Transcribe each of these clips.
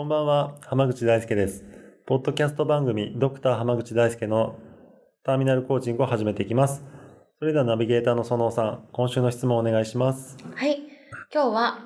こんばんは浜口大輔です。ポッドキャスト番組ドクター浜口大輔のターミナルコーチングを始めていきます。それではナビゲーターの園尾さん今週の質問をお願いします。はい。今日は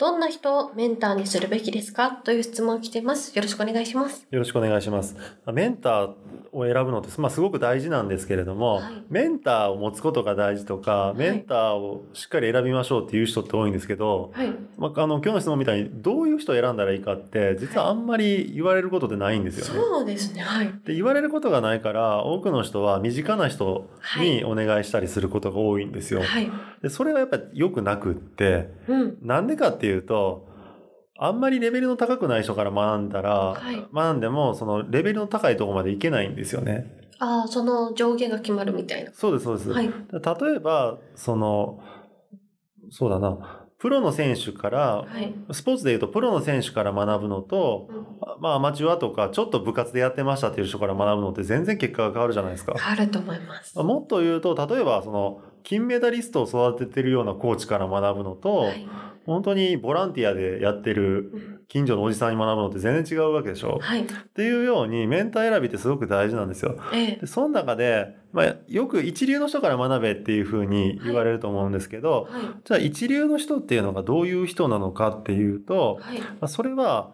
どんな人をメンターにするべきですか？という質問が来ています。よろしくお願いします。よろしくお願いします。メンターを選ぶのって、まあ、すごく大事なんですけれども、はい、メンターを持つことが大事とか、メンターをしっかり選びましょうっていう人って多いんですけど、はい、まあ、あの今日の質問みたいにどういう人を選んだらいいかって実はあんまり言われることでないんですよね。そうですね。はい。で言われることがないから多くの人は身近な人にお願いしたりすることが多いんですよ。はい、でそれはやっぱり良くなくって、うん、なんでかっていうとあんまりレベルの高くない人から学んだら、はい、学んでもそのレベルの高いところまでいけないんですよね。ああ、その上下が決まるみたいな。そうです、そうです。はい、例えば、その、そうだな、プロの選手から、はい、スポーツでいうとプロの選手から学ぶのと、うん、まあアマチュアとかちょっと部活でやってましたっていう人から学ぶのって全然結果が変わるじゃないですか。変わると思います。もっと言うと、例えばその金メダリストを育ててるようなコーチから学ぶのと、はい。本当にボランティアでやってる近所のおじさんに学ぶのって全然違うわけでしょ？はい、っていうようにメンター選びってすごく大事なんですよ。ええ、でその中で、まあ、よく一流の人から学べっていうふうに言われると思うんですけど、はい。はい、じゃあ一流の人っていうのがどういう人なのかっていうと、まあ、それは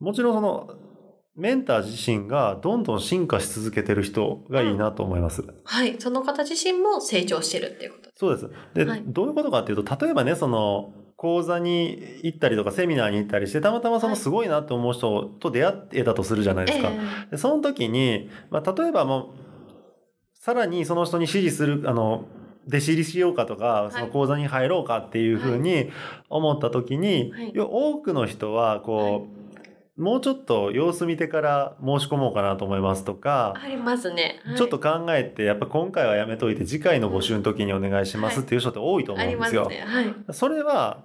もちろんそのメンター自身がどんどん進化し続けてる人がいいなと思います。うん、はい。その方自身も成長してるっていうことそうです。で、はい、どういうことかっていうと、例えばね、その、講座に行ったりとかセミナーに行ったりしてたまたまそのすごいなって思う人と出会えたとするじゃないですか。でその時に、まあ、例えばもうさらにその人に指示するあの弟子入りしようかとか、その講座に入ろうかっていうふうに思った時に、はい、多くの人はこう、もうちょっと様子見てから申し込もうかなと思いますとか。ありますね。はい、ちょっと考えて、やっぱ今回はやめといて次回の募集の時にお願いしますっていう人って多いと思うんですよ。はい、ねはい、それは、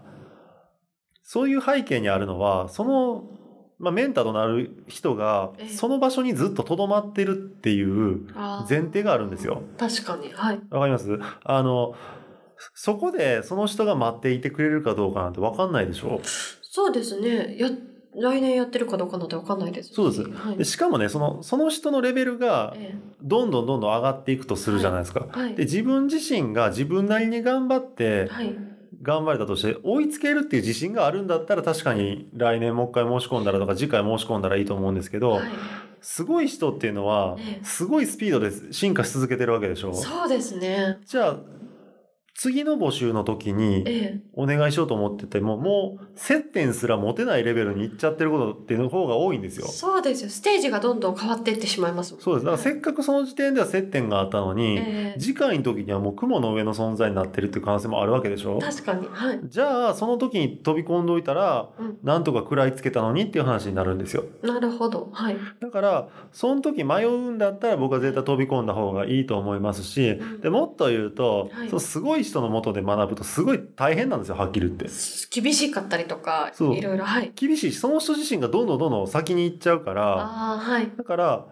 そういう背景にあるのは、その、まあ、メンターとなる人が、その場所にずっと留まってるっていう前提があるんですよ。確かに。はい。わかります？あの、そこでその人が待っていてくれるかどうかなんてわかんないでしょ？そうですね。や来年やってるかどうかなんて分かんないですそうです、はい、でしかもねそのその人のレベルがどんどんどんどん上がっていくとするじゃないですか、はい。はい、で自分自身が自分なりに頑張って、頑張れたとして追いつけるっていう自信があるんだったら確かに来年もう一回申し込んだらとか次回申し込んだらいいと思うんですけど、すごい人っていうのはすごいスピードで進化し続けてるわけでしょ。そうですね。じゃあ次の募集の時にお願いしようと思ってても、もう接点すら持てないレベルに行っちゃってることっていうの方が多いんですよ。そうですよ。ステージがどんどん変わっていってしまいます、そうです。だからせっかくその時点では接点があったのに、えー、次回の時にはもう雲の上の存在になってるっていう可能性もあるわけでしょ確かに。はい。じゃあ、その時に飛び込んどいたら、うん、なんとか食らいつけたのにっていう話になるんですよ。なるほど。はい。だから、その時迷うんだったら僕は絶対飛び込んだ方がいいと思いますし、うん、でもっと言うと、はい、そのすごい人のもとで学ぶぶとすごい大変なんですよ、はっきり言って。厳しかったりとか、いろいろ、はい。厳しいし、その人自身がどんどんどんどん先に行っちゃうから、あはい。だから、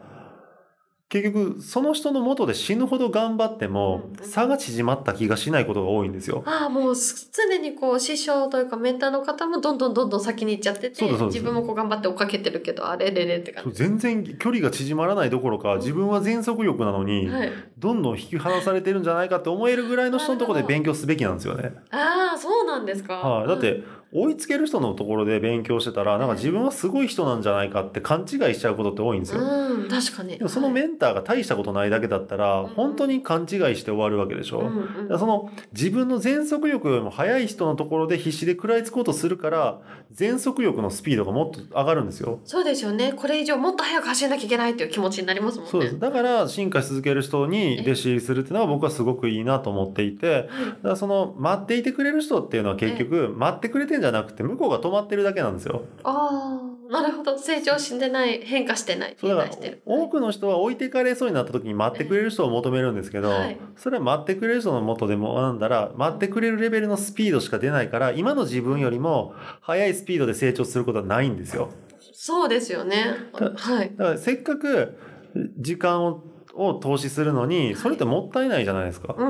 結局、その人の元で死ぬほど頑張っても、差が縮まった気がしないことが多いんですよ。ああ、もう常にこう、師匠というかメンターの方もどんどんどんどん先に行っちゃってて、自分もこう頑張って追っかけてるけど、あれれれって感じ。全然距離が縮まらないどころか、自分は全速力なのに、はい、どんどん引き離されてるんじゃないかって思えるぐらいの人のところで勉強すべきなんですよね。ああ、そうなんですか。はい、だって、追いつける人のところで勉強してたら、なんか自分はすごい人なんじゃないかって勘違いしちゃうことって多いんですよ。うん、確かに。でもそのメンターが大したことないだけだったら、本当に勘違いして終わるわけでしょ。うんうん、その自分の全速力よりも速い人のところで必死で食らいつこうとするから、全速力のスピードがもっと上がるんですよ。そうですよね。これ以上もっと速く走らなきゃいけないっていう気持ちになりますもんね。そうです。だから進化し続ける人に弟子入りするっていうのは僕はすごくいいなと思っていて、だからその待っていてくれる人っていうのは結局待ってくれてるんんじゃなくて向こうが止まってるだけなんですよ。ああ、なるほど。成長してない、変化してない。そうだから多くの人は置いてかれそうになった時に待ってくれる人を求めるんですけど、はい、それは待ってくれる人のもとでも学んだら、待ってくれるレベルのスピードしか出ないから、今の自分よりも速いスピードで成長することはないんですよ。そうですよね。はい。だからせっかく時間をを投資するのに、それってもったいないじゃないですか。うん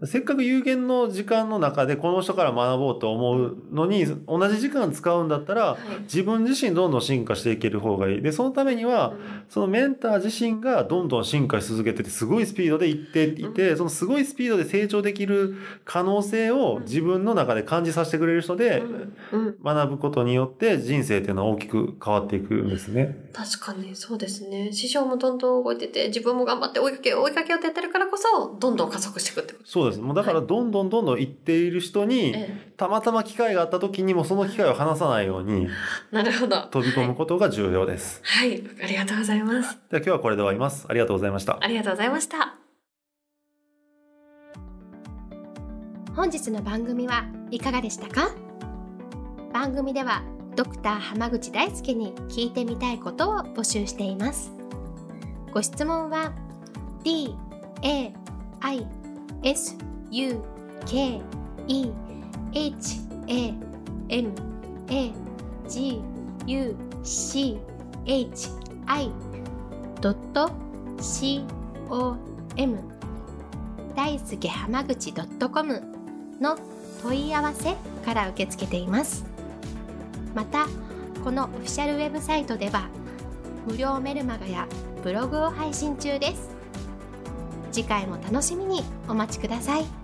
うん、せっかく有限の時間の中でこの人から学ぼうと思うのに、同じ時間使うんだったら、自分自身どんどん進化していける方がいい。で、そのためには、そのメンター自身がどんどん進化し続けてて、すごいスピードでいっていて、そのすごいスピードで成長できる可能性を自分の中で感じさせてくれる人で、学ぶことによって人生っていうのは大きく変わっていくんですね。確かにそうですね。師匠もどんどん動いてて、自分も頑張って追いかけ追いかけようってやってるからこそ、どんどん加速していくってことそうです。もうだからどんどんどんどん行っている人に、はい、たまたま機会があった時にもその機会を離さないように、なるほど。飛び込むことが重要です。はい、はい、ありがとうございます。では今日はこれで終わります。ありがとうございました。ありがとうございました。本日の番組はいかがでしたか？番組ではドクター濱口大輔に聞いてみたいことを募集していますご質問は d a i s u k e h a m a g u c h i c o m 大輔浜口 .com の問い合わせから受け付けています。またこのオフィシャルウェブサイトでは無料メルマガやブログを配信中です。次回も楽しみにお待ちください。